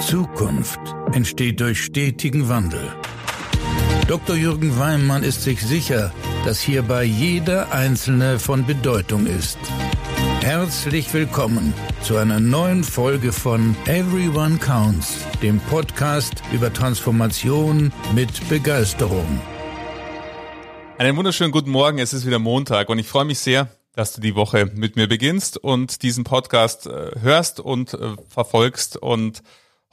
Zukunft entsteht durch stetigen Wandel. Dr. Jürgen Weimann ist sich sicher, dass hierbei jeder Einzelne von Bedeutung ist. Herzlich willkommen zu einer neuen Folge von Everyone Counts, dem Podcast über Transformation mit Begeisterung. Einen wunderschönen guten Morgen, es ist wieder Montag und ich freue mich sehr, dass du die Woche mit mir beginnst und diesen Podcast äh, hörst und äh, verfolgst. Und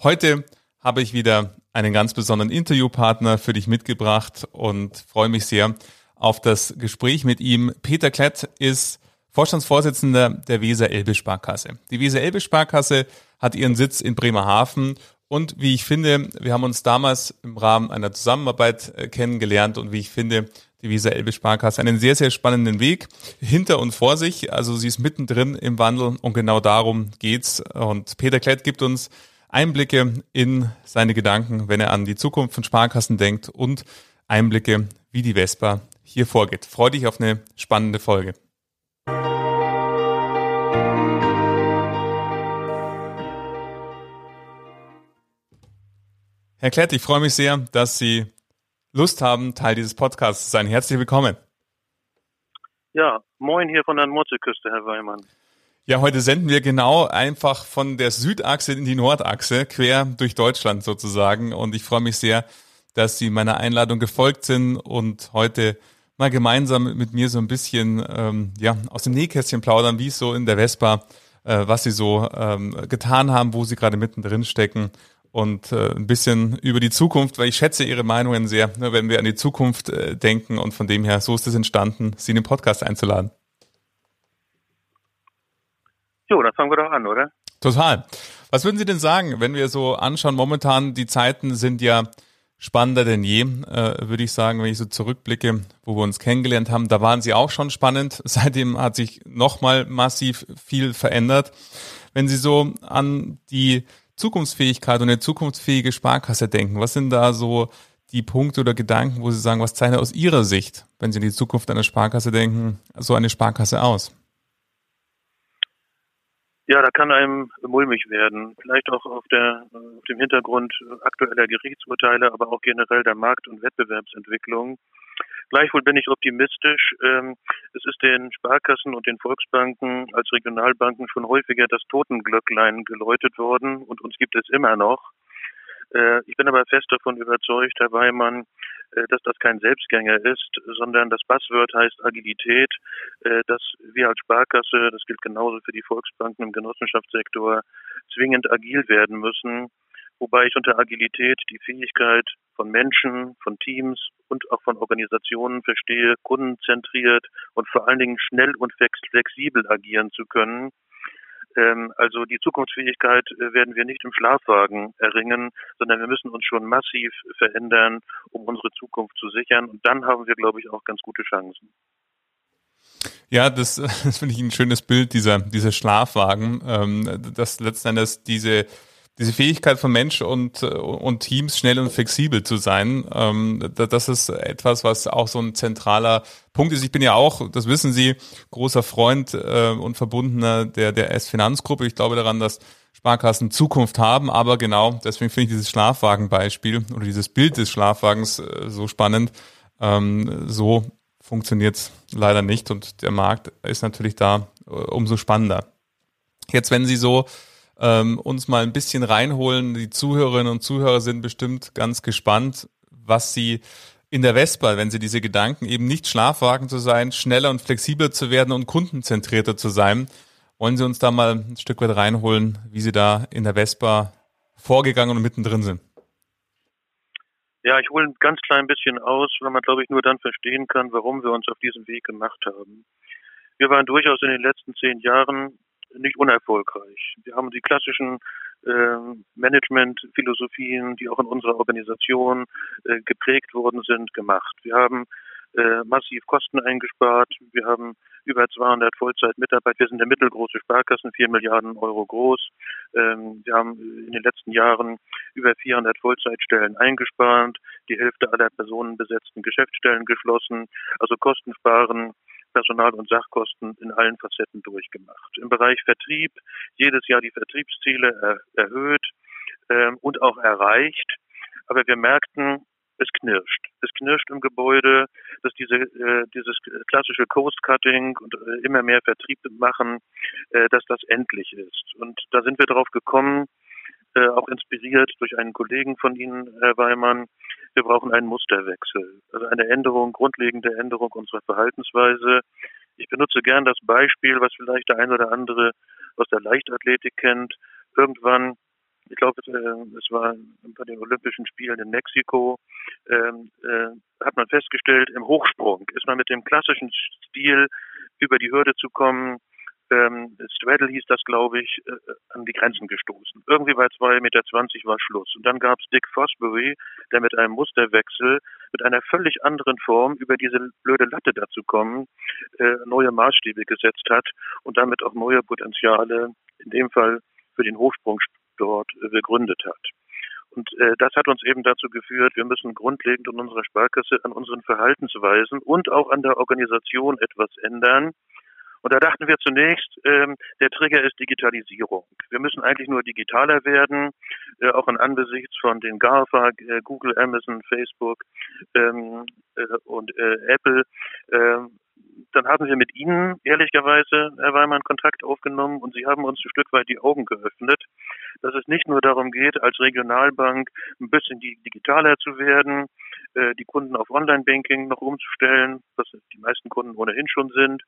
heute habe ich wieder einen ganz besonderen Interviewpartner für dich mitgebracht und freue mich sehr auf das Gespräch mit ihm. Peter Klett ist Vorstandsvorsitzender der Weser Elbe Sparkasse. Die Weser Elbe Sparkasse hat ihren Sitz in Bremerhaven und wie ich finde, wir haben uns damals im Rahmen einer Zusammenarbeit äh, kennengelernt und wie ich finde, die Weser Elbe Sparkasse einen sehr, sehr spannenden Weg hinter und vor sich. Also sie ist mittendrin im Wandel und genau darum geht's. Und Peter Klett gibt uns Einblicke in seine Gedanken, wenn er an die Zukunft von Sparkassen denkt und Einblicke, wie die Vespa hier vorgeht. Freue dich auf eine spannende Folge. Herr Klett, ich freue mich sehr, dass Sie Lust haben, Teil dieses Podcasts zu sein. Herzlich willkommen. Ja, moin hier von der Nordseeküste, Herr Weimann. Ja, heute senden wir genau einfach von der Südachse in die Nordachse, quer durch Deutschland sozusagen. Und ich freue mich sehr, dass Sie meiner Einladung gefolgt sind und heute mal gemeinsam mit mir so ein bisschen ähm, ja, aus dem Nähkästchen plaudern, wie es so in der Vespa, äh, was Sie so ähm, getan haben, wo Sie gerade mittendrin stecken und äh, ein bisschen über die Zukunft, weil ich schätze Ihre Meinungen sehr, ne, wenn wir an die Zukunft äh, denken und von dem her, so ist es entstanden, Sie in den Podcast einzuladen. Jo, dann fangen wir doch an, oder? Total. Was würden Sie denn sagen, wenn wir so anschauen, momentan die Zeiten sind ja spannender denn je, äh, würde ich sagen, wenn ich so zurückblicke, wo wir uns kennengelernt haben, da waren Sie auch schon spannend. Seitdem hat sich nochmal massiv viel verändert. Wenn Sie so an die Zukunftsfähigkeit und eine zukunftsfähige Sparkasse denken? Was sind da so die Punkte oder Gedanken, wo Sie sagen, was zeichnet aus Ihrer Sicht, wenn Sie an die Zukunft einer Sparkasse denken, so eine Sparkasse aus? Ja, da kann einem mulmig werden. Vielleicht auch auf, der, auf dem Hintergrund aktueller Gerichtsurteile, aber auch generell der Markt- und Wettbewerbsentwicklung. Gleichwohl bin ich optimistisch. Ähm, es ist den Sparkassen und den Volksbanken als Regionalbanken schon häufiger das Totenglöcklein geläutet worden und uns gibt es immer noch. Äh, ich bin aber fest davon überzeugt, Herr Weimann, äh, dass das kein Selbstgänger ist, sondern das Buzzword heißt Agilität, äh, dass wir als Sparkasse, das gilt genauso für die Volksbanken im Genossenschaftssektor, zwingend agil werden müssen wobei ich unter Agilität die Fähigkeit von Menschen, von Teams und auch von Organisationen verstehe, kundenzentriert und vor allen Dingen schnell und flexibel agieren zu können. Ähm, also die Zukunftsfähigkeit äh, werden wir nicht im Schlafwagen erringen, sondern wir müssen uns schon massiv verändern, um unsere Zukunft zu sichern. Und dann haben wir, glaube ich, auch ganz gute Chancen. Ja, das, das finde ich ein schönes Bild, dieser, dieser Schlafwagen, ähm, dass letzten Endes diese diese Fähigkeit von Mensch und, und Teams schnell und flexibel zu sein, ähm, das ist etwas, was auch so ein zentraler Punkt ist. Ich bin ja auch, das wissen Sie, großer Freund äh, und Verbundener der, der S-Finanzgruppe. Ich glaube daran, dass Sparkassen Zukunft haben, aber genau, deswegen finde ich dieses Schlafwagenbeispiel oder dieses Bild des Schlafwagens äh, so spannend. Ähm, so funktioniert es leider nicht und der Markt ist natürlich da äh, umso spannender. Jetzt, wenn Sie so ähm, uns mal ein bisschen reinholen. Die Zuhörerinnen und Zuhörer sind bestimmt ganz gespannt, was sie in der Vespa, wenn sie diese Gedanken eben nicht Schlafwagen zu sein, schneller und flexibler zu werden und kundenzentrierter zu sein. Wollen Sie uns da mal ein Stück weit reinholen, wie Sie da in der Vespa vorgegangen und mittendrin sind? Ja, ich hole ein ganz klein bisschen aus, weil man, glaube ich, nur dann verstehen kann, warum wir uns auf diesen Weg gemacht haben. Wir waren durchaus in den letzten zehn Jahren nicht unerfolgreich. Wir haben die klassischen äh, Management-Philosophien, die auch in unserer Organisation äh, geprägt worden sind, gemacht. Wir haben äh, massiv Kosten eingespart. Wir haben über 200 Vollzeitmitarbeiter. Wir sind der mittelgroße Sparkassen, 4 Milliarden Euro groß. Ähm, wir haben in den letzten Jahren über 400 Vollzeitstellen eingespart, die Hälfte aller personenbesetzten Geschäftsstellen geschlossen. Also Kosten sparen Personal- und Sachkosten in allen Facetten durchgemacht. Im Bereich Vertrieb jedes Jahr die Vertriebsziele er, erhöht, ähm, und auch erreicht. Aber wir merkten, es knirscht. Es knirscht im Gebäude, dass diese, äh, dieses klassische Coast-Cutting und äh, immer mehr Vertrieb machen, äh, dass das endlich ist. Und da sind wir darauf gekommen, äh, auch inspiriert durch einen Kollegen von Ihnen, Herr Weimann, wir brauchen einen Musterwechsel, also eine Änderung, grundlegende Änderung unserer Verhaltensweise. Ich benutze gern das Beispiel, was vielleicht der ein oder andere aus der Leichtathletik kennt. Irgendwann ich glaube, äh, es war bei den Olympischen Spielen in Mexiko, ähm, äh, hat man festgestellt, im Hochsprung ist man mit dem klassischen Stil über die Hürde zu kommen, ähm, Straddle hieß das, glaube ich, äh, an die Grenzen gestoßen. Irgendwie bei 2,20 Meter war Schluss. Und dann gab es Dick Fosbury, der mit einem Musterwechsel, mit einer völlig anderen Form über diese blöde Latte dazu kommen, äh, neue Maßstäbe gesetzt hat und damit auch neue Potenziale, in dem Fall für den Hochsprung dort äh, begründet hat. Und äh, das hat uns eben dazu geführt, wir müssen grundlegend in unserer Sparkasse an unseren Verhaltensweisen und auch an der Organisation etwas ändern. Und da dachten wir zunächst, ähm, der Trigger ist Digitalisierung. Wir müssen eigentlich nur digitaler werden, äh, auch in Angesichts von den GAFA, äh, Google, Amazon, Facebook ähm, äh, und äh, Apple ähm, dann haben wir mit Ihnen ehrlicherweise, Herr Weimann, Kontakt aufgenommen und Sie haben uns ein Stück weit die Augen geöffnet, dass es nicht nur darum geht, als Regionalbank ein bisschen digitaler zu werden, äh, die Kunden auf Online-Banking noch umzustellen, was die meisten Kunden ohnehin schon sind,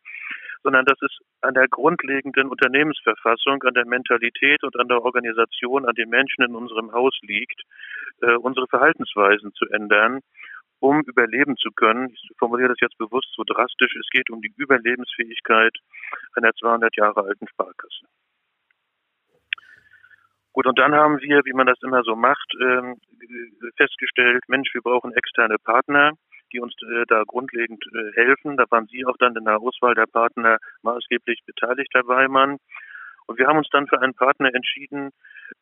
sondern dass es an der grundlegenden Unternehmensverfassung, an der Mentalität und an der Organisation, an den Menschen in unserem Haus liegt, äh, unsere Verhaltensweisen zu ändern um überleben zu können. Ich formuliere das jetzt bewusst so drastisch. Es geht um die Überlebensfähigkeit einer 200 Jahre alten Sparkasse. Gut, und dann haben wir, wie man das immer so macht, ähm, festgestellt, Mensch, wir brauchen externe Partner, die uns äh, da grundlegend äh, helfen. Da waren Sie auch dann in der Auswahl der Partner maßgeblich beteiligt, Herr Weimann. Und wir haben uns dann für einen Partner entschieden,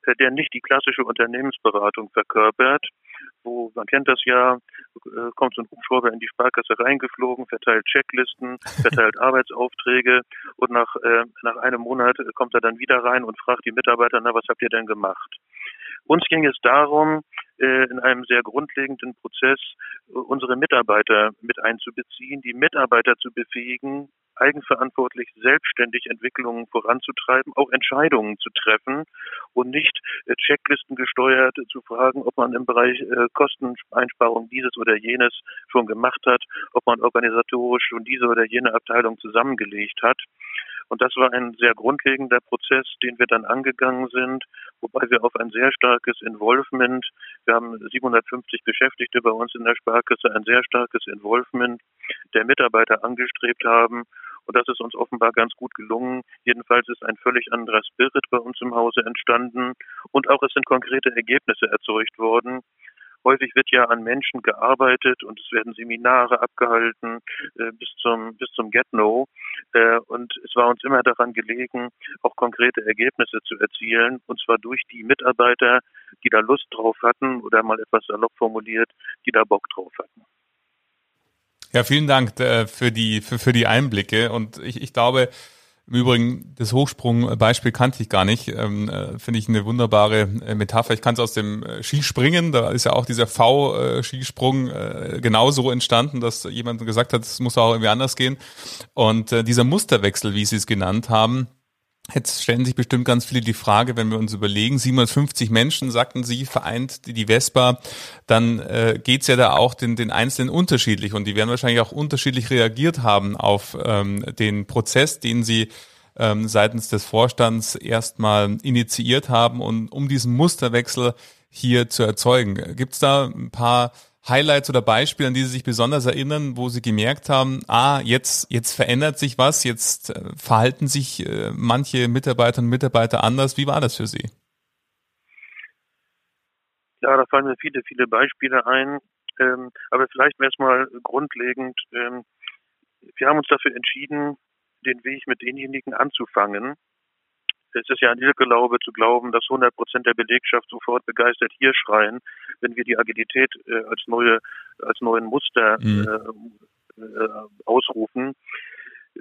äh, der nicht die klassische Unternehmensberatung verkörpert, wo man kennt das ja, äh, kommt so ein Hubschrauber in die Sparkasse reingeflogen, verteilt Checklisten, verteilt Arbeitsaufträge und nach, äh, nach einem Monat kommt er dann wieder rein und fragt die Mitarbeiter, na, was habt ihr denn gemacht? Uns ging es darum, in einem sehr grundlegenden Prozess unsere Mitarbeiter mit einzubeziehen, die Mitarbeiter zu befähigen, eigenverantwortlich selbstständig Entwicklungen voranzutreiben, auch Entscheidungen zu treffen und nicht äh, Checklisten gesteuert zu fragen, ob man im Bereich äh, Kosteneinsparung dieses oder jenes schon gemacht hat, ob man organisatorisch schon diese oder jene Abteilung zusammengelegt hat. Und das war ein sehr grundlegender Prozess, den wir dann angegangen sind, wobei wir auf ein sehr starkes Involvement, wir haben 750 Beschäftigte bei uns in der Sparkasse, ein sehr starkes Involvement der Mitarbeiter angestrebt haben. Und das ist uns offenbar ganz gut gelungen. Jedenfalls ist ein völlig anderer Spirit bei uns im Hause entstanden. Und auch es sind konkrete Ergebnisse erzeugt worden. Häufig wird ja an Menschen gearbeitet und es werden Seminare abgehalten äh, bis zum bis zum Get-No. Äh, und es war uns immer daran gelegen, auch konkrete Ergebnisse zu erzielen, und zwar durch die Mitarbeiter, die da Lust drauf hatten oder mal etwas salopp formuliert, die da Bock drauf hatten. Ja, vielen Dank äh, für die für, für die Einblicke und ich, ich glaube, im Übrigen, das Hochsprungbeispiel kannte ich gar nicht. Ähm, äh, Finde ich eine wunderbare äh, Metapher. Ich kann es aus dem äh, Skispringen, da ist ja auch dieser V-Skisprung äh, genauso entstanden, dass jemand gesagt hat, es muss auch irgendwie anders gehen. Und äh, dieser Musterwechsel, wie Sie es genannt haben, Jetzt stellen sich bestimmt ganz viele die Frage, wenn wir uns überlegen, 750 Menschen, sagten Sie, vereint die Vespa, dann äh, geht's ja da auch den, den Einzelnen unterschiedlich und die werden wahrscheinlich auch unterschiedlich reagiert haben auf ähm, den Prozess, den Sie ähm, seitens des Vorstands erstmal initiiert haben und um diesen Musterwechsel hier zu erzeugen. Gibt's da ein paar Highlights oder Beispiele, an die Sie sich besonders erinnern, wo Sie gemerkt haben, ah, jetzt, jetzt verändert sich was, jetzt äh, verhalten sich äh, manche Mitarbeiterinnen und Mitarbeiter anders. Wie war das für Sie? Ja, da fallen mir viele, viele Beispiele ein. Ähm, aber vielleicht erstmal grundlegend. Ähm, wir haben uns dafür entschieden, den Weg mit denjenigen anzufangen, es ist ja ein Irrglaube zu glauben, dass 100 Prozent der Belegschaft sofort begeistert hier schreien, wenn wir die Agilität äh, als neue, als neuen Muster mhm. äh, äh, ausrufen.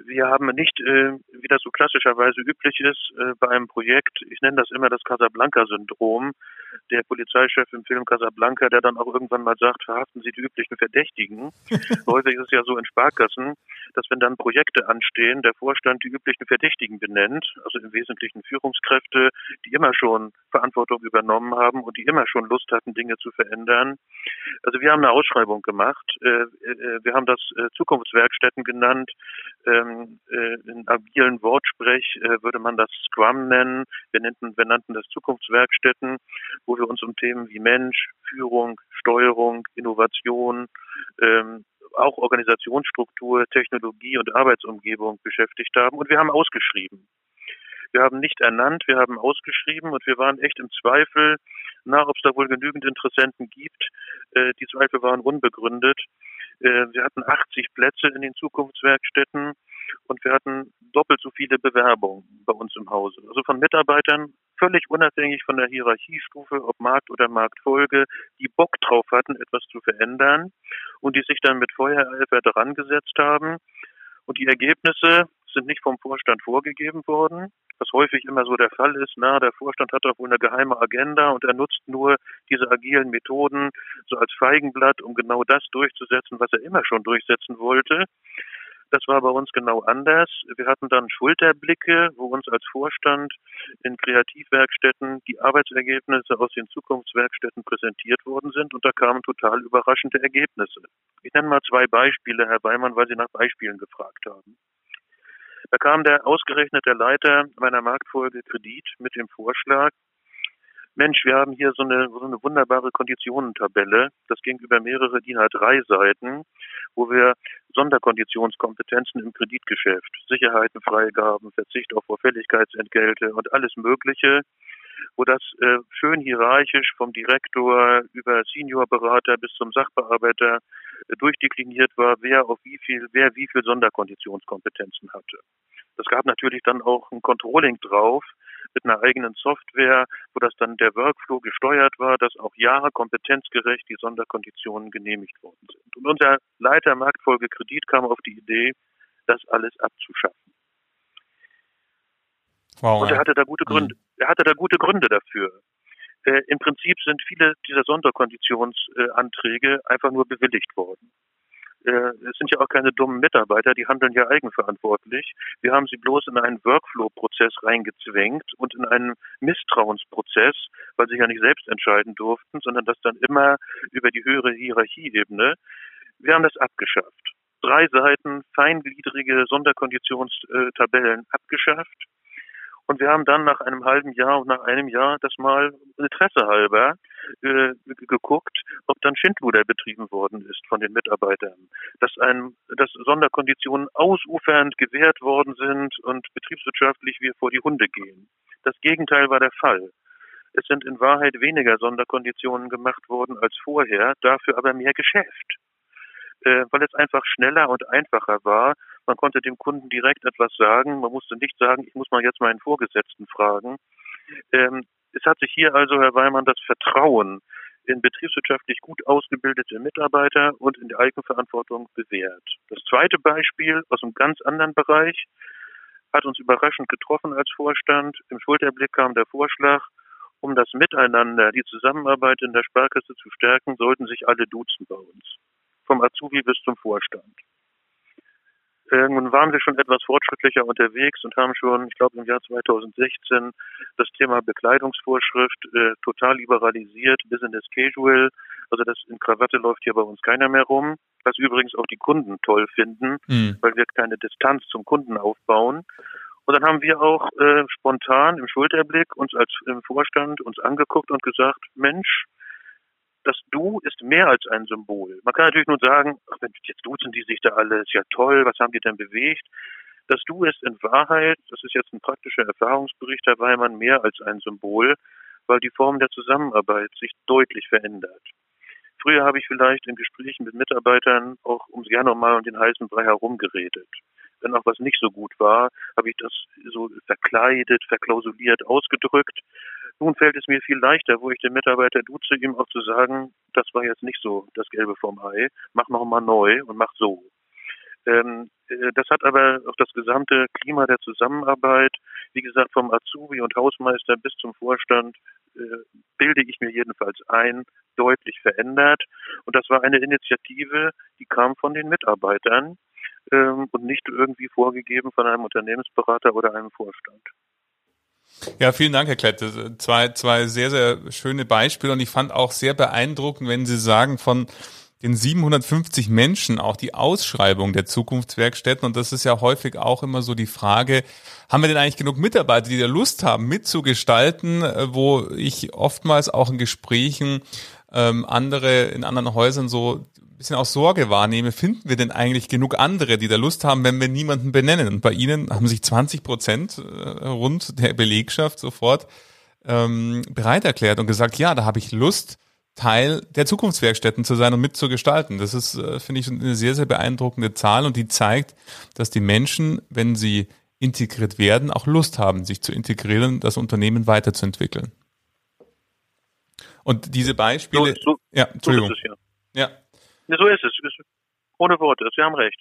Wir haben nicht, äh, wie das so klassischerweise üblich ist, äh, bei einem Projekt, ich nenne das immer das Casablanca-Syndrom, der Polizeichef im Film Casablanca, der dann auch irgendwann mal sagt, verhaften Sie die üblichen Verdächtigen. Häufig ist es ja so in Sparkassen, dass wenn dann Projekte anstehen, der Vorstand die üblichen Verdächtigen benennt, also im Wesentlichen Führungskräfte, die immer schon Verantwortung übernommen haben und die immer schon Lust hatten, Dinge zu verändern. Also wir haben eine Ausschreibung gemacht. Äh, äh, wir haben das äh, Zukunftswerkstätten genannt. Ähm, in agilen Wortsprech würde man das Scrum nennen. Wir nannten, wir nannten das Zukunftswerkstätten, wo wir uns um Themen wie Mensch, Führung, Steuerung, Innovation, ähm, auch Organisationsstruktur, Technologie und Arbeitsumgebung beschäftigt haben. Und wir haben ausgeschrieben. Wir haben nicht ernannt, wir haben ausgeschrieben und wir waren echt im Zweifel, na, ob es da wohl genügend Interessenten gibt. Äh, die Zweifel waren unbegründet. Äh, wir hatten 80 Plätze in den Zukunftswerkstätten und wir hatten doppelt so viele Bewerbungen bei uns im Hause. Also von Mitarbeitern völlig unabhängig von der Hierarchiestufe, ob Markt oder Marktfolge, die Bock drauf hatten, etwas zu verändern und die sich dann mit Feuereifer dran gesetzt haben. Und die Ergebnisse sind nicht vom Vorstand vorgegeben worden, was häufig immer so der Fall ist. Na, der Vorstand hat doch wohl eine geheime Agenda und er nutzt nur diese agilen Methoden so als Feigenblatt, um genau das durchzusetzen, was er immer schon durchsetzen wollte. Das war bei uns genau anders. Wir hatten dann Schulterblicke, wo uns als Vorstand in Kreativwerkstätten die Arbeitsergebnisse aus den Zukunftswerkstätten präsentiert worden sind und da kamen total überraschende Ergebnisse. Ich nenne mal zwei Beispiele, Herr Beimann, weil Sie nach Beispielen gefragt haben. Da kam der ausgerechnete Leiter meiner Marktfolge Kredit mit dem Vorschlag, Mensch, wir haben hier so eine, so eine wunderbare Konditionentabelle. Das ging über mehrere DIN A3 Seiten, wo wir Sonderkonditionskompetenzen im Kreditgeschäft, Sicherheiten, Freigaben, Verzicht auf Vorfälligkeitsentgelte und alles Mögliche, wo das äh, schön hierarchisch vom Direktor über Seniorberater bis zum Sachbearbeiter äh, durchdekliniert war, wer auf wie viel, wer wie viel Sonderkonditionskompetenzen hatte. Es gab natürlich dann auch ein Controlling drauf, mit einer eigenen Software, wo das dann der Workflow gesteuert war, dass auch Jahre kompetenzgerecht die Sonderkonditionen genehmigt worden sind. Und unser Leiter Marktfolge Kredit kam auf die Idee, das alles abzuschaffen. Wow, und er hatte da gute mhm. Gründe. Er hatte da gute Gründe dafür. Äh, Im Prinzip sind viele dieser Sonderkonditionsanträge äh, einfach nur bewilligt worden äh, es sind ja auch keine dummen Mitarbeiter, die handeln ja eigenverantwortlich. Wir haben sie bloß in einen Workflow-Prozess reingezwängt und in einen Misstrauensprozess, weil sie ja nicht selbst entscheiden durften, sondern das dann immer über die höhere Hierarchieebene. Wir haben das abgeschafft. Drei Seiten feingliedrige Sonderkonditionstabellen abgeschafft und wir haben dann nach einem halben Jahr und nach einem Jahr das mal Interesse halber äh, geguckt, ob dann Schindluder betrieben worden ist von den Mitarbeitern, dass ein, dass Sonderkonditionen ausufernd gewährt worden sind und betriebswirtschaftlich wir vor die Hunde gehen. Das Gegenteil war der Fall. Es sind in Wahrheit weniger Sonderkonditionen gemacht worden als vorher, dafür aber mehr Geschäft äh, weil es einfach schneller und einfacher war. Man konnte dem Kunden direkt etwas sagen. Man musste nicht sagen, ich muss mal jetzt meinen Vorgesetzten fragen. Ähm, es hat sich hier also, Herr Weimann, das Vertrauen in betriebswirtschaftlich gut ausgebildete Mitarbeiter und in die Eigenverantwortung bewährt. Das zweite Beispiel aus einem ganz anderen Bereich hat uns überraschend getroffen als Vorstand. Im Schulterblick kam der Vorschlag, um das Miteinander, die Zusammenarbeit in der Sparkasse zu stärken, sollten sich alle duzen bei uns vom Azubi bis zum Vorstand. Nun waren wir schon etwas fortschrittlicher unterwegs und haben schon, ich glaube im Jahr 2016, das Thema Bekleidungsvorschrift äh, total liberalisiert, Business Casual. Also das in Krawatte läuft hier bei uns keiner mehr rum, was übrigens auch die Kunden toll finden, mhm. weil wir keine Distanz zum Kunden aufbauen. Und dann haben wir auch äh, spontan im Schulterblick uns als im Vorstand uns angeguckt und gesagt, Mensch, das Du ist mehr als ein Symbol. Man kann natürlich nur sagen, ach Mensch, jetzt duzen die sich da alle, ist ja toll, was haben die denn bewegt? Das Du ist in Wahrheit, das ist jetzt ein praktischer Erfahrungsbericht, Herr Weimann, mehr als ein Symbol, weil die Form der Zusammenarbeit sich deutlich verändert. Früher habe ich vielleicht in Gesprächen mit Mitarbeitern auch ums Jahr nochmal um den heißen Brei herumgeredet. Wenn auch was nicht so gut war, habe ich das so verkleidet, verklausuliert ausgedrückt. Nun fällt es mir viel leichter, wo ich den Mitarbeiter duze, ihm auch zu sagen, das war jetzt nicht so das Gelbe vom Ei, mach noch mal neu und mach so. Ähm, äh, das hat aber auch das gesamte Klima der Zusammenarbeit, wie gesagt, vom Azubi und Hausmeister bis zum Vorstand, äh, bilde ich mir jedenfalls ein, deutlich verändert. Und das war eine Initiative, die kam von den Mitarbeitern ähm, und nicht irgendwie vorgegeben von einem Unternehmensberater oder einem Vorstand. Ja, vielen Dank, Herr Klett. Zwei, zwei sehr, sehr schöne Beispiele und ich fand auch sehr beeindruckend, wenn Sie sagen, von den 750 Menschen auch die Ausschreibung der Zukunftswerkstätten. Und das ist ja häufig auch immer so die Frage, haben wir denn eigentlich genug Mitarbeiter, die da Lust haben, mitzugestalten, äh, wo ich oftmals auch in Gesprächen ähm, andere in anderen Häusern so bisschen auch Sorge wahrnehme, finden wir denn eigentlich genug andere, die da Lust haben, wenn wir niemanden benennen? Und bei Ihnen haben sich 20 Prozent äh, rund der Belegschaft sofort ähm, bereit erklärt und gesagt, ja, da habe ich Lust, Teil der Zukunftswerkstätten zu sein und mitzugestalten. Das ist, äh, finde ich, eine sehr, sehr beeindruckende Zahl und die zeigt, dass die Menschen, wenn sie integriert werden, auch Lust haben, sich zu integrieren, das Unternehmen weiterzuentwickeln. Und diese Beispiele. So, so, ja, Entschuldigung. So es, ja. Ja. So ist es. Ohne Worte. Sie haben recht.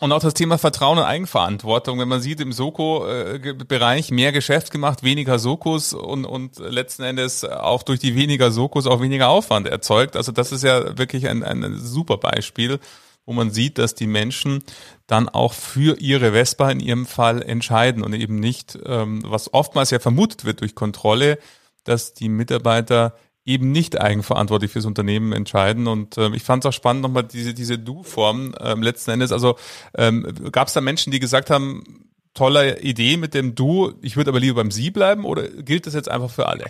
Und auch das Thema Vertrauen und Eigenverantwortung, wenn man sieht, im Soko-Bereich mehr Geschäft gemacht, weniger Sokos und, und letzten Endes auch durch die weniger Sokos auch weniger Aufwand erzeugt. Also das ist ja wirklich ein, ein super Beispiel, wo man sieht, dass die Menschen dann auch für ihre Vespa in ihrem Fall entscheiden und eben nicht, ähm, was oftmals ja vermutet wird durch Kontrolle, dass die Mitarbeiter eben nicht eigenverantwortlich fürs Unternehmen entscheiden. Und ähm, ich fand es auch spannend, nochmal diese, diese Du-Form ähm, letzten Endes. Also ähm, gab es da Menschen, die gesagt haben, tolle Idee mit dem Du, ich würde aber lieber beim Sie bleiben oder gilt das jetzt einfach für alle?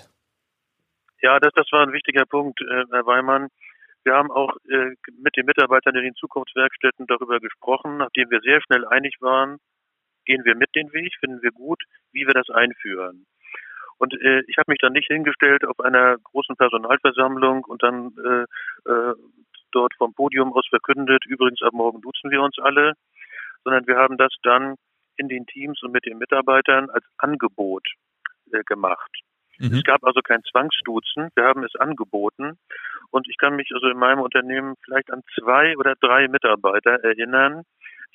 Ja, das, das war ein wichtiger Punkt, äh, Herr Weimann. Wir haben auch äh, mit den Mitarbeitern in den Zukunftswerkstätten darüber gesprochen, nachdem wir sehr schnell einig waren, gehen wir mit den Weg, finden wir gut, wie wir das einführen. Und äh, ich habe mich dann nicht hingestellt auf einer großen Personalversammlung und dann äh, äh, dort vom Podium aus verkündet, übrigens ab morgen duzen wir uns alle, sondern wir haben das dann in den Teams und mit den Mitarbeitern als Angebot äh, gemacht. Mhm. Es gab also kein Zwangsduzen, wir haben es angeboten und ich kann mich also in meinem Unternehmen vielleicht an zwei oder drei Mitarbeiter erinnern,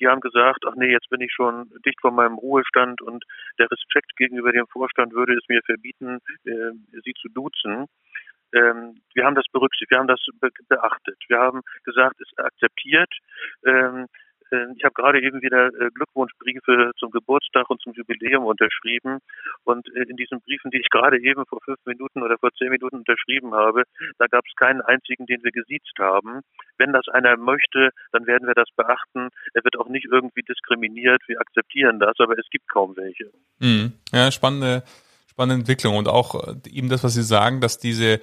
die haben gesagt, ach nee, jetzt bin ich schon dicht vor meinem Ruhestand und der Respekt gegenüber dem Vorstand würde es mir verbieten, äh, sie zu duzen. Ähm, wir haben das berücksichtigt, wir haben das be beachtet. Wir haben gesagt, es akzeptiert. Ähm, äh, ich habe gerade eben wieder äh, Glückwunschbriefe zum Geburtstag und zum Jubiläum unterschrieben. Und äh, in diesen Briefen, die ich gerade eben vor fünf Minuten oder vor zehn Minuten unterschrieben habe, da gab es keinen einzigen, den wir gesiezt haben. Wenn das einer möchte, dann werden wir das beachten. Er wird auch nicht irgendwie diskriminiert. Wir akzeptieren das, aber es gibt kaum welche. Mhm. Ja, spannende, spannende Entwicklung. Und auch eben das, was Sie sagen, dass diese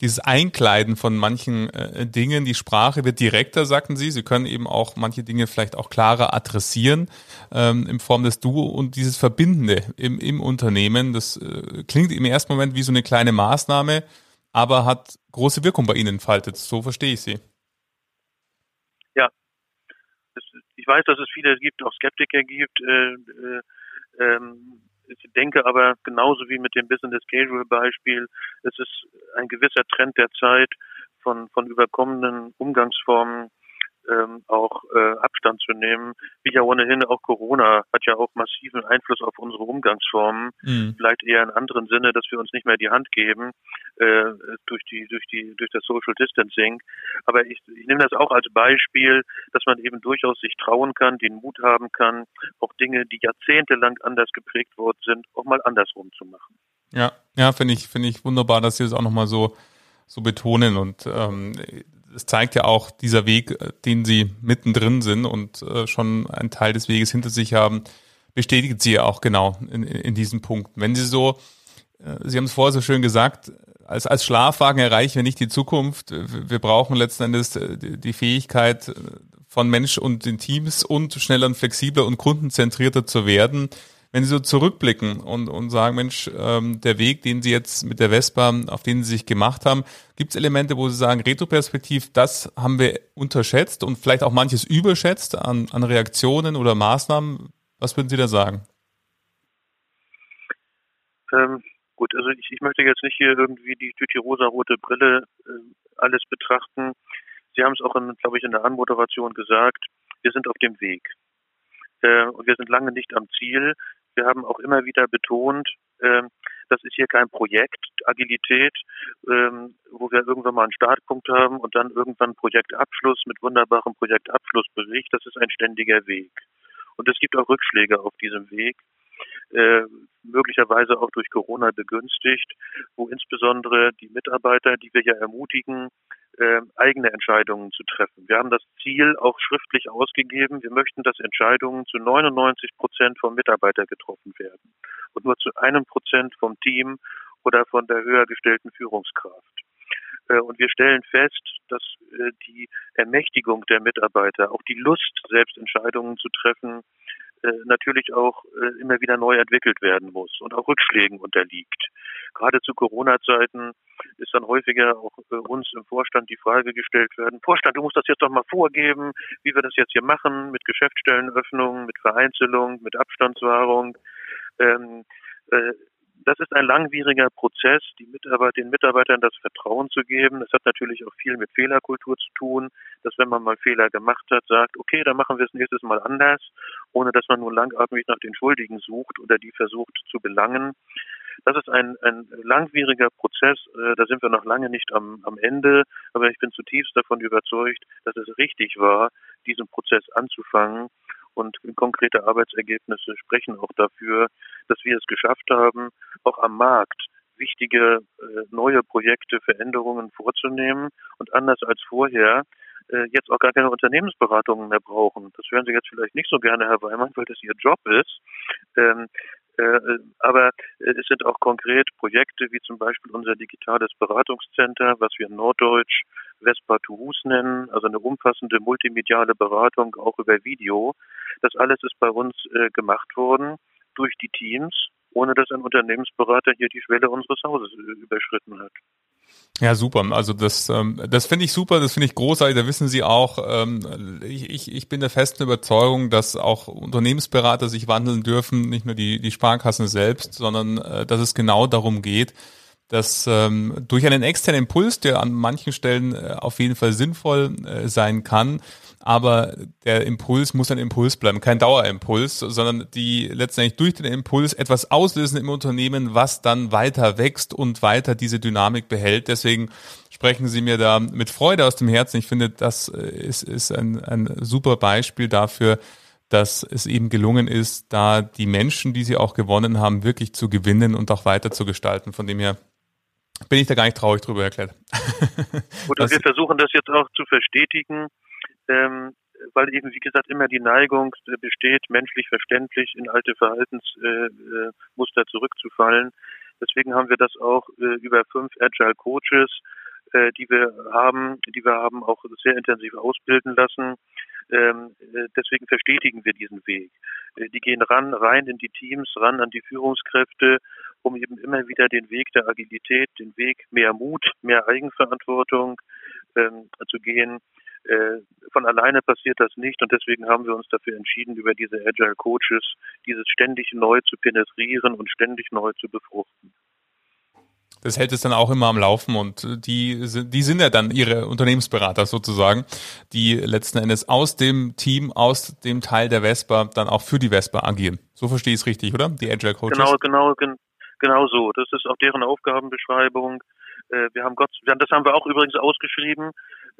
dieses Einkleiden von manchen äh, Dingen. Die Sprache wird direkter, sagten Sie. Sie können eben auch manche Dinge vielleicht auch klarer adressieren ähm, in Form des Du und dieses Verbindende im, im Unternehmen. Das äh, klingt im ersten Moment wie so eine kleine Maßnahme, aber hat große Wirkung bei Ihnen entfaltet. So verstehe ich Sie. Ja, ich weiß, dass es viele gibt, auch Skeptiker gibt. Äh, äh, ähm, ich denke aber genauso wie mit dem Business Casual Beispiel, es ist ein gewisser Trend der Zeit von, von überkommenen Umgangsformen ähm, auch äh, Abstand zu nehmen. Wie ja ohnehin auch Corona hat ja auch massiven Einfluss auf unsere Umgangsformen. Mhm. Vielleicht eher in anderen Sinne, dass wir uns nicht mehr die Hand geben äh, durch die durch die durch das Social Distancing. Aber ich, ich nehme das auch als Beispiel, dass man eben durchaus sich trauen kann, den Mut haben kann, auch Dinge, die jahrzehntelang anders geprägt worden sind, auch mal andersrum zu machen. Ja, ja, finde ich finde ich wunderbar, dass Sie das auch nochmal so so betonen und ähm, es zeigt ja auch dieser Weg, äh, den sie mittendrin sind und äh, schon einen Teil des Weges hinter sich haben, bestätigt sie ja auch genau in, in diesem Punkt. Wenn sie so, äh, Sie haben es vorher so schön gesagt, als, als Schlafwagen erreichen wir nicht die Zukunft. Wir brauchen letzten Endes die Fähigkeit von Mensch und den Teams und schneller und flexibler und kundenzentrierter zu werden wenn Sie so zurückblicken und, und sagen, Mensch, ähm, der Weg, den Sie jetzt mit der Vespa, auf den Sie sich gemacht haben, gibt es Elemente, wo Sie sagen, retroperspektiv, das haben wir unterschätzt und vielleicht auch manches überschätzt an, an Reaktionen oder Maßnahmen? Was würden Sie da sagen? Ähm, gut, also ich, ich möchte jetzt nicht hier irgendwie die, durch die rosa-rote Brille äh, alles betrachten. Sie haben es auch, glaube ich, in der Anmoderation gesagt. wir sind auf dem Weg. Äh, und wir sind lange nicht am Ziel. Wir haben auch immer wieder betont, äh, das ist hier kein Projekt, Agilität, ähm, wo wir irgendwann mal einen Startpunkt haben und dann irgendwann Projektabschluss mit wunderbarem Projektabschlussbericht. Das ist ein ständiger Weg. Und es gibt auch Rückschläge auf diesem Weg äh, möglicherweise auch durch Corona begünstigt, wo insbesondere die Mitarbeiter, die wir ja ermutigen, äh, eigene Entscheidungen zu treffen. Wir haben das Ziel auch schriftlich ausgegeben. Wir möchten, dass Entscheidungen zu 99 Prozent vom Mitarbeiter getroffen werden und nur zu einem Prozent vom Team oder von der höher gestellten Führungskraft. Äh, und wir stellen fest, dass äh, die Ermächtigung der Mitarbeiter, auch die Lust, selbst Entscheidungen zu treffen, natürlich auch äh, immer wieder neu entwickelt werden muss und auch Rückschlägen unterliegt. Gerade zu Corona-Zeiten ist dann häufiger auch äh, uns im Vorstand die Frage gestellt werden, Vorstand, du musst das jetzt doch mal vorgeben, wie wir das jetzt hier machen, mit Geschäftsstellenöffnung, mit Vereinzelung, mit Abstandswahrung. Ähm, äh, das ist ein langwieriger Prozess, die Mitarbeiter, den Mitarbeitern das Vertrauen zu geben. Das hat natürlich auch viel mit Fehlerkultur zu tun, dass wenn man mal Fehler gemacht hat, sagt, okay, dann machen wir es nächstes Mal anders, ohne dass man nun langatmig nach den Schuldigen sucht oder die versucht zu belangen. Das ist ein, ein langwieriger Prozess. Äh, da sind wir noch lange nicht am, am Ende. Aber ich bin zutiefst davon überzeugt, dass es richtig war, diesen Prozess anzufangen und konkrete Arbeitsergebnisse sprechen auch dafür, dass wir es geschafft haben, auch am Markt wichtige äh, neue Projekte, Veränderungen vorzunehmen und anders als vorher äh, jetzt auch gar keine Unternehmensberatungen mehr brauchen. Das hören Sie jetzt vielleicht nicht so gerne, Herr Weimann, weil das Ihr Job ist. Ähm, äh, aber es sind auch konkret Projekte wie zum Beispiel unser digitales Beratungscenter, was wir in Norddeutsch Vespa to Hus nennen, also eine umfassende multimediale Beratung auch über Video. Das alles ist bei uns äh, gemacht worden durch die Teams, ohne dass ein Unternehmensberater hier die Schwelle unseres Hauses überschritten hat. Ja, super. Also das, ähm, das finde ich super, das finde ich großartig. Da wissen Sie auch, ähm, ich, ich, ich bin der festen Überzeugung, dass auch Unternehmensberater sich wandeln dürfen, nicht nur die, die Sparkassen selbst, sondern äh, dass es genau darum geht, dass ähm, durch einen externen Impuls, der an manchen Stellen äh, auf jeden Fall sinnvoll äh, sein kann, aber der Impuls muss ein Impuls bleiben, kein Dauerimpuls, sondern die letztendlich durch den Impuls etwas auslösen im Unternehmen, was dann weiter wächst und weiter diese Dynamik behält. Deswegen sprechen Sie mir da mit Freude aus dem Herzen. Ich finde, das äh, ist, ist ein, ein super Beispiel dafür, dass es eben gelungen ist, da die Menschen, die Sie auch gewonnen haben, wirklich zu gewinnen und auch weiter zu gestalten. Von dem her bin ich da gar nicht traurig drüber erklärt. Gut, und wir versuchen das jetzt auch zu verstetigen, ähm, weil eben, wie gesagt, immer die Neigung besteht, menschlich verständlich in alte Verhaltensmuster äh, zurückzufallen. Deswegen haben wir das auch äh, über fünf Agile Coaches, äh, die wir haben, die wir haben auch sehr intensiv ausbilden lassen. Ähm, äh, deswegen verstetigen wir diesen Weg. Äh, die gehen ran, rein in die Teams, ran an die Führungskräfte um eben immer wieder den Weg der Agilität, den Weg mehr Mut, mehr Eigenverantwortung ähm, zu gehen. Äh, von alleine passiert das nicht und deswegen haben wir uns dafür entschieden, über diese Agile Coaches dieses ständig neu zu penetrieren und ständig neu zu befruchten. Das hält es dann auch immer am Laufen und die, die sind ja dann ihre Unternehmensberater sozusagen, die letzten Endes aus dem Team, aus dem Teil der Vespa dann auch für die Vespa agieren. So verstehe ich es richtig, oder? Die Agile Coaches. Genau, genau, Genau so. Das ist auch deren Aufgabenbeschreibung. Äh, wir haben Gott, das haben wir auch übrigens ausgeschrieben.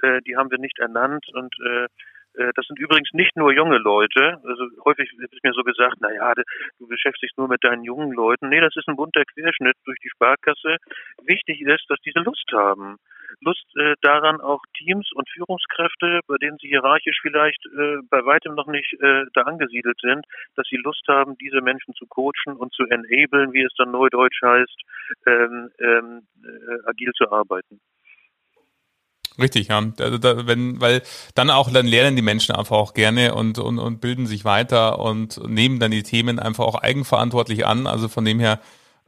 Äh, die haben wir nicht ernannt und äh, das sind übrigens nicht nur junge Leute. Also häufig wird mir so gesagt, na ja, du beschäftigst nur mit deinen jungen Leuten. Nee, das ist ein bunter Querschnitt durch die Sparkasse. Wichtig ist, dass diese Lust haben. Lust äh, daran, auch Teams und Führungskräfte, bei denen sie hierarchisch vielleicht äh, bei weitem noch nicht äh, da angesiedelt sind, dass sie Lust haben, diese Menschen zu coachen und zu enablen, wie es dann neudeutsch heißt, ähm, ähm, äh, agil zu arbeiten. Richtig, ja. Da, da, wenn, weil dann auch dann lernen die Menschen einfach auch gerne und, und, und bilden sich weiter und nehmen dann die Themen einfach auch eigenverantwortlich an. Also von dem her,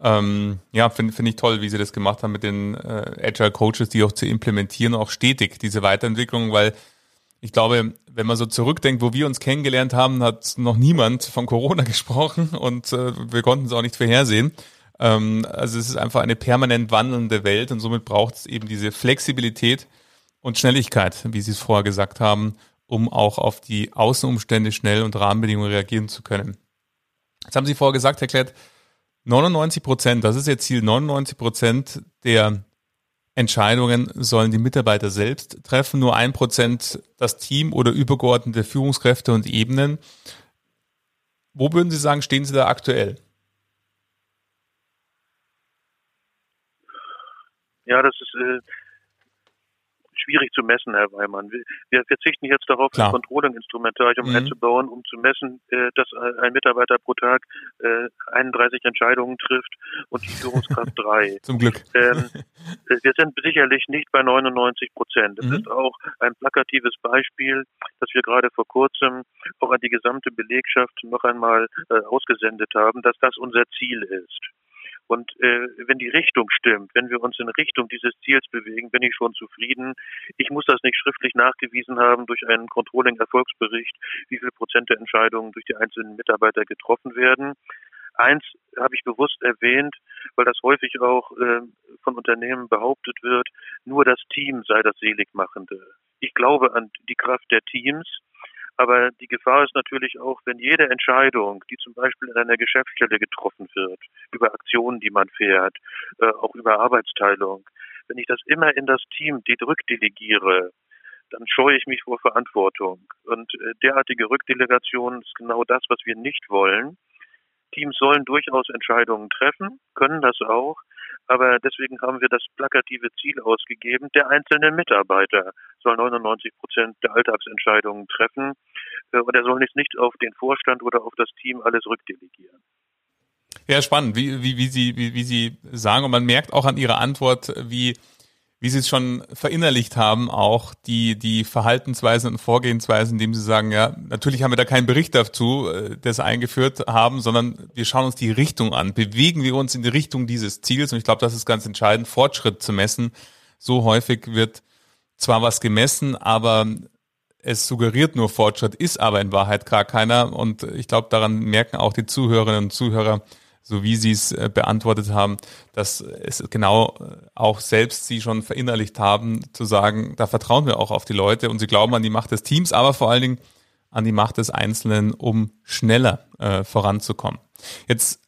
ähm, ja, finde find ich toll, wie sie das gemacht haben mit den äh, Agile Coaches, die auch zu implementieren, auch stetig diese Weiterentwicklung, weil ich glaube, wenn man so zurückdenkt, wo wir uns kennengelernt haben, hat noch niemand von Corona gesprochen und äh, wir konnten es auch nicht vorhersehen. Ähm, also es ist einfach eine permanent wandelnde Welt und somit braucht es eben diese Flexibilität, und Schnelligkeit, wie Sie es vorher gesagt haben, um auch auf die Außenumstände schnell und Rahmenbedingungen reagieren zu können. Jetzt haben Sie vorher gesagt, Herr Klett, 99 Prozent, das ist Ihr Ziel, 99 Prozent der Entscheidungen sollen die Mitarbeiter selbst treffen, nur ein Prozent das Team oder übergeordnete Führungskräfte und Ebenen. Wo würden Sie sagen, stehen Sie da aktuell? Ja, das ist äh, schwierig zu messen, Herr Weimann. Wir, verzichten jetzt darauf, Klar. ein Controlling-Instrumentarium mhm. einzubauen, um zu messen, äh, dass ein Mitarbeiter pro Tag äh, 31 Entscheidungen trifft und die Führungskraft drei. Zum Glück. Ähm, äh, wir sind sicherlich nicht bei 99 Prozent. Das mhm. ist auch ein plakatives Beispiel, das wir gerade vor kurzem auch an die gesamte Belegschaft noch einmal äh, ausgesendet haben, dass das unser Ziel ist. Und äh, wenn die Richtung stimmt, wenn wir uns in Richtung dieses Ziels bewegen, bin ich schon zufrieden. Ich muss das nicht schriftlich nachgewiesen haben durch einen Controlling-Erfolgsbericht, wie viel Prozent der Entscheidungen durch die einzelnen Mitarbeiter getroffen werden. Eins habe ich bewusst erwähnt, weil das häufig auch äh, von Unternehmen behauptet wird, nur das Team sei das Seligmachende. Ich glaube an die Kraft der Teams aber die Gefahr ist natürlich auch, wenn jede Entscheidung, die zum Beispiel in einer Geschäftsstelle getroffen wird, über Aktionen, die man fährt, äh, auch über Arbeitsteilung, wenn ich das immer in das Team rückdelegiere, dann scheue ich mich vor Verantwortung. Und äh, derartige Rückdelegation ist genau das, was wir nicht wollen. Teams sollen durchaus Entscheidungen treffen, können das auch, aber deswegen haben wir das plakative Ziel ausgegeben, der einzelne Mitarbeiter soll 99 Prozent der Alltagsentscheidungen treffen äh, und er soll nicht, nicht auf den Vorstand oder auf das Team alles rückdelegieren. Ja, spannend, wie, wie, wie, Sie, wie, wie Sie sagen. Und man merkt auch an Ihrer Antwort, wie wie Sie es schon verinnerlicht haben, auch die, die Verhaltensweisen und Vorgehensweisen, indem Sie sagen, ja, natürlich haben wir da keinen Bericht dazu, äh, das eingeführt haben, sondern wir schauen uns die Richtung an. Bewegen wir uns in die Richtung dieses Ziels? Und ich glaube, das ist ganz entscheidend, Fortschritt zu messen. So häufig wird zwar was gemessen, aber es suggeriert nur Fortschritt, ist aber in Wahrheit gar keiner. Und ich glaube, daran merken auch die Zuhörerinnen und Zuhörer, so wie Sie es äh, beantwortet haben, dass es genau äh, auch selbst Sie schon verinnerlicht haben, zu sagen, da vertrauen wir auch auf die Leute und Sie glauben an die Macht des Teams, aber vor allen Dingen an die Macht des Einzelnen, um schneller äh, voranzukommen. Jetzt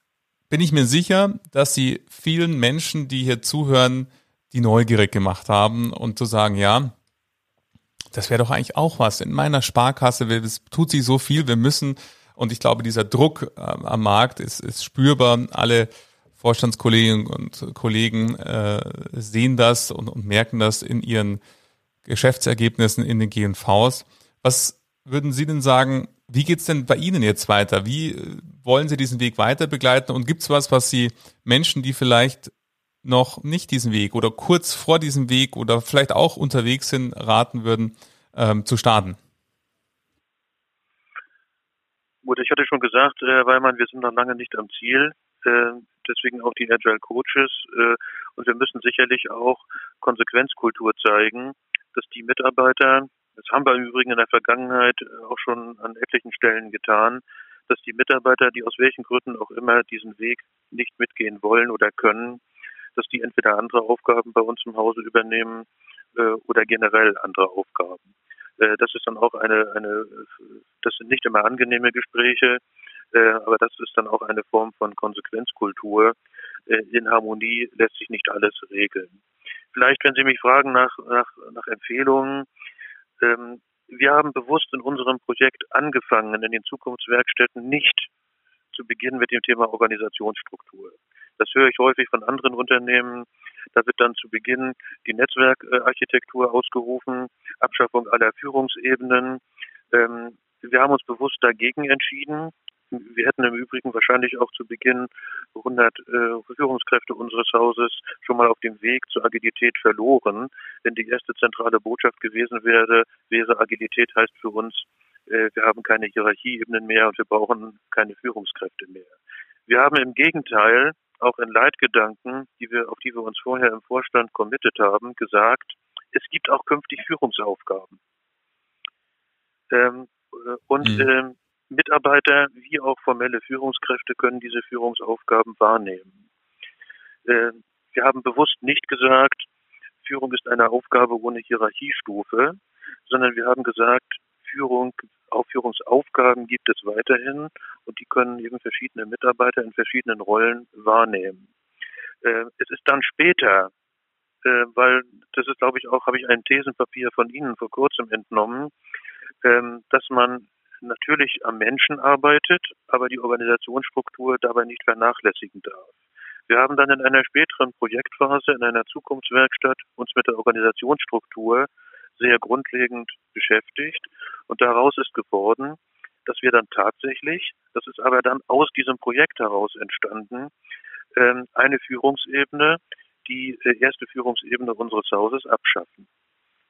bin ich mir sicher, dass Sie vielen Menschen, die hier zuhören, die neugierig gemacht haben und zu sagen, ja, das wäre doch eigentlich auch was. In meiner Sparkasse, tut sich so viel, wir müssen und ich glaube, dieser Druck äh, am Markt ist, ist spürbar. Alle Vorstandskolleginnen und Kollegen äh, sehen das und, und merken das in ihren Geschäftsergebnissen in den GNVs. Was würden Sie denn sagen, wie geht's denn bei Ihnen jetzt weiter? Wie äh, wollen Sie diesen Weg weiter begleiten? Und gibt's was, was Sie Menschen, die vielleicht noch nicht diesen Weg oder kurz vor diesem Weg oder vielleicht auch unterwegs sind, raten würden, ähm, zu starten? Gut, ich hatte schon gesagt, äh, Weimann, wir sind noch lange nicht am Ziel. Äh, deswegen auch die Agile Coaches. Äh, und wir müssen sicherlich auch Konsequenzkultur zeigen, dass die Mitarbeiter, das haben wir im Übrigen in der Vergangenheit auch schon an etlichen Stellen getan, dass die Mitarbeiter, die aus welchen Gründen auch immer diesen Weg nicht mitgehen wollen oder können, dass die entweder andere Aufgaben bei uns im Hause übernehmen äh, oder generell andere Aufgaben. Äh, das ist dann auch eine, eine, das sind nicht immer angenehme Gespräche, äh, aber das ist dann auch eine Form von Konsequenzkultur. Äh, in Harmonie lässt sich nicht alles regeln. Vielleicht, wenn Sie mich fragen nach, nach, nach Empfehlungen, ähm, wir haben bewusst in unserem Projekt angefangen, in den Zukunftswerkstätten nicht zu beginnen mit dem Thema Organisationsstruktur. Das höre ich häufig von anderen Unternehmen. Da wird dann zu Beginn die Netzwerkarchitektur ausgerufen, Abschaffung aller Führungsebenen. Ähm, wir haben uns bewusst dagegen entschieden. Wir hätten im Übrigen wahrscheinlich auch zu Beginn 100 äh, Führungskräfte unseres Hauses schon mal auf dem Weg zur Agilität verloren. Wenn die erste zentrale Botschaft gewesen wäre, wäre Agilität heißt für uns, äh, wir haben keine Hierarchieebenen mehr und wir brauchen keine Führungskräfte mehr. Wir haben im Gegenteil auch in Leitgedanken, die wir, auf die wir uns vorher im Vorstand committed haben, gesagt, es gibt auch künftig Führungsaufgaben. Ähm, äh, und mhm. ähm, Mitarbeiter wie auch formelle Führungskräfte können diese Führungsaufgaben wahrnehmen. Äh, wir haben bewusst nicht gesagt, Führung ist eine Aufgabe ohne Hierarchiestufe, sondern wir haben gesagt, Führung, Aufführungsaufgaben gibt es weiterhin und die können eben verschiedene Mitarbeiter in verschiedenen Rollen wahrnehmen. Äh, es ist dann später, äh, weil das ist, glaube ich, auch, habe ich ein Thesenpapier von Ihnen vor kurzem entnommen, ähm, dass man natürlich am Menschen arbeitet, aber die Organisationsstruktur dabei nicht vernachlässigen darf. Wir haben dann in einer späteren Projektphase, in einer Zukunftswerkstatt, uns mit der Organisationsstruktur sehr grundlegend beschäftigt. Und daraus ist geworden, dass wir dann tatsächlich, das ist aber dann aus diesem Projekt heraus entstanden, ähm, eine Führungsebene, die äh, erste Führungsebene unseres Hauses abschaffen.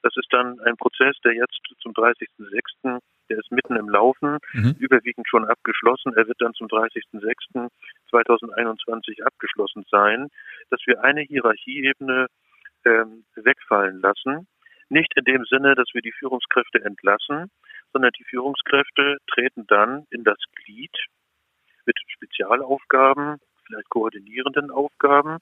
Das ist dann ein Prozess, der jetzt zum 30.06., der ist mitten im Laufen, mhm. überwiegend schon abgeschlossen. Er wird dann zum 30.06.2021 abgeschlossen sein, dass wir eine Hierarchieebene ähm, wegfallen lassen nicht in dem Sinne, dass wir die Führungskräfte entlassen, sondern die Führungskräfte treten dann in das Glied mit Spezialaufgaben, vielleicht koordinierenden Aufgaben.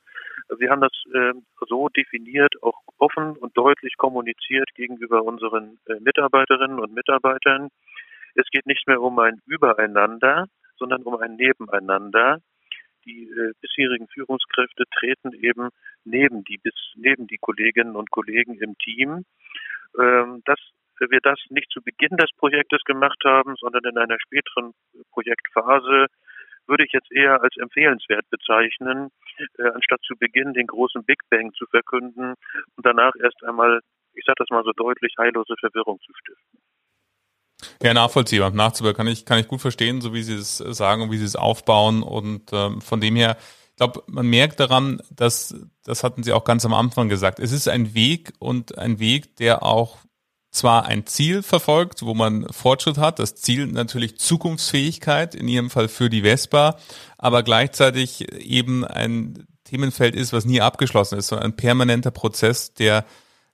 Wir haben das äh, so definiert, auch offen und deutlich kommuniziert gegenüber unseren äh, Mitarbeiterinnen und Mitarbeitern. Es geht nicht mehr um ein Übereinander, sondern um ein Nebeneinander die äh, bisherigen Führungskräfte treten eben neben die bis neben die Kolleginnen und Kollegen im Team. Ähm, dass wir das nicht zu Beginn des Projektes gemacht haben, sondern in einer späteren Projektphase, würde ich jetzt eher als empfehlenswert bezeichnen, äh, anstatt zu Beginn den großen Big Bang zu verkünden und danach erst einmal, ich sage das mal so deutlich, heillose Verwirrung zu stiften. Ja, nachvollziehbar. Nachzubar kann ich, kann ich gut verstehen, so wie Sie es sagen und wie Sie es aufbauen. Und ähm, von dem her, ich glaube, man merkt daran, dass, das hatten Sie auch ganz am Anfang gesagt, es ist ein Weg und ein Weg, der auch zwar ein Ziel verfolgt, wo man Fortschritt hat, das Ziel natürlich Zukunftsfähigkeit, in Ihrem Fall für die Vespa, aber gleichzeitig eben ein Themenfeld ist, was nie abgeschlossen ist, sondern ein permanenter Prozess, der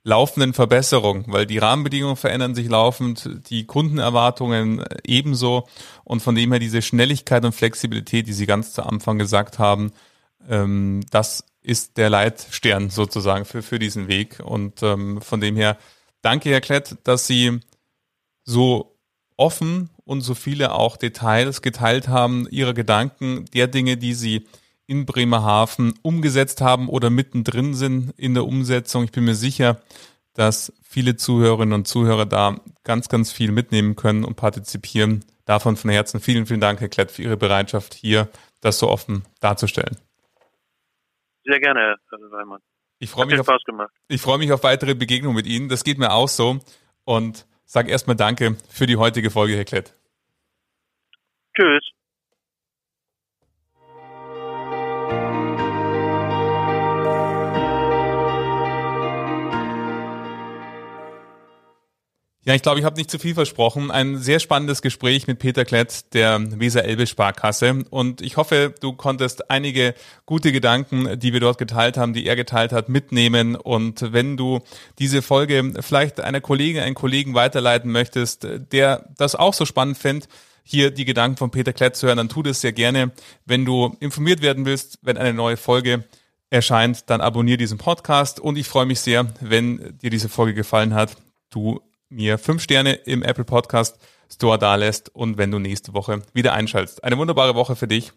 laufenden Verbesserung, weil die Rahmenbedingungen verändern sich laufend, die Kundenerwartungen ebenso. Und von dem her diese Schnelligkeit und Flexibilität, die Sie ganz zu Anfang gesagt haben, ähm, das ist der Leitstern sozusagen für, für diesen Weg. Und ähm, von dem her danke, Herr Klett, dass Sie so offen und so viele auch Details geteilt haben, Ihre Gedanken, der Dinge, die Sie in Bremerhaven umgesetzt haben oder mittendrin sind in der Umsetzung. Ich bin mir sicher, dass viele Zuhörerinnen und Zuhörer da ganz, ganz viel mitnehmen können und partizipieren. Davon von Herzen vielen, vielen Dank, Herr Klett, für Ihre Bereitschaft hier, das so offen darzustellen. Sehr gerne, Herr Weimann. Ich freue mich, auf, ich freue mich auf weitere Begegnungen mit Ihnen. Das geht mir auch so. Und sage erstmal Danke für die heutige Folge, Herr Klett. Tschüss. Ja, ich glaube, ich habe nicht zu viel versprochen. Ein sehr spannendes Gespräch mit Peter Klett der Weser-Elbe-Sparkasse. Und ich hoffe, du konntest einige gute Gedanken, die wir dort geteilt haben, die er geteilt hat, mitnehmen. Und wenn du diese Folge vielleicht einer Kollegin, einen Kollegen weiterleiten möchtest, der das auch so spannend findet, hier die Gedanken von Peter Klett zu hören, dann tu das sehr gerne. Wenn du informiert werden willst, wenn eine neue Folge erscheint, dann abonniere diesen Podcast und ich freue mich sehr, wenn dir diese Folge gefallen hat, du mir fünf Sterne im Apple Podcast Store dalässt und wenn du nächste Woche wieder einschaltest. Eine wunderbare Woche für dich.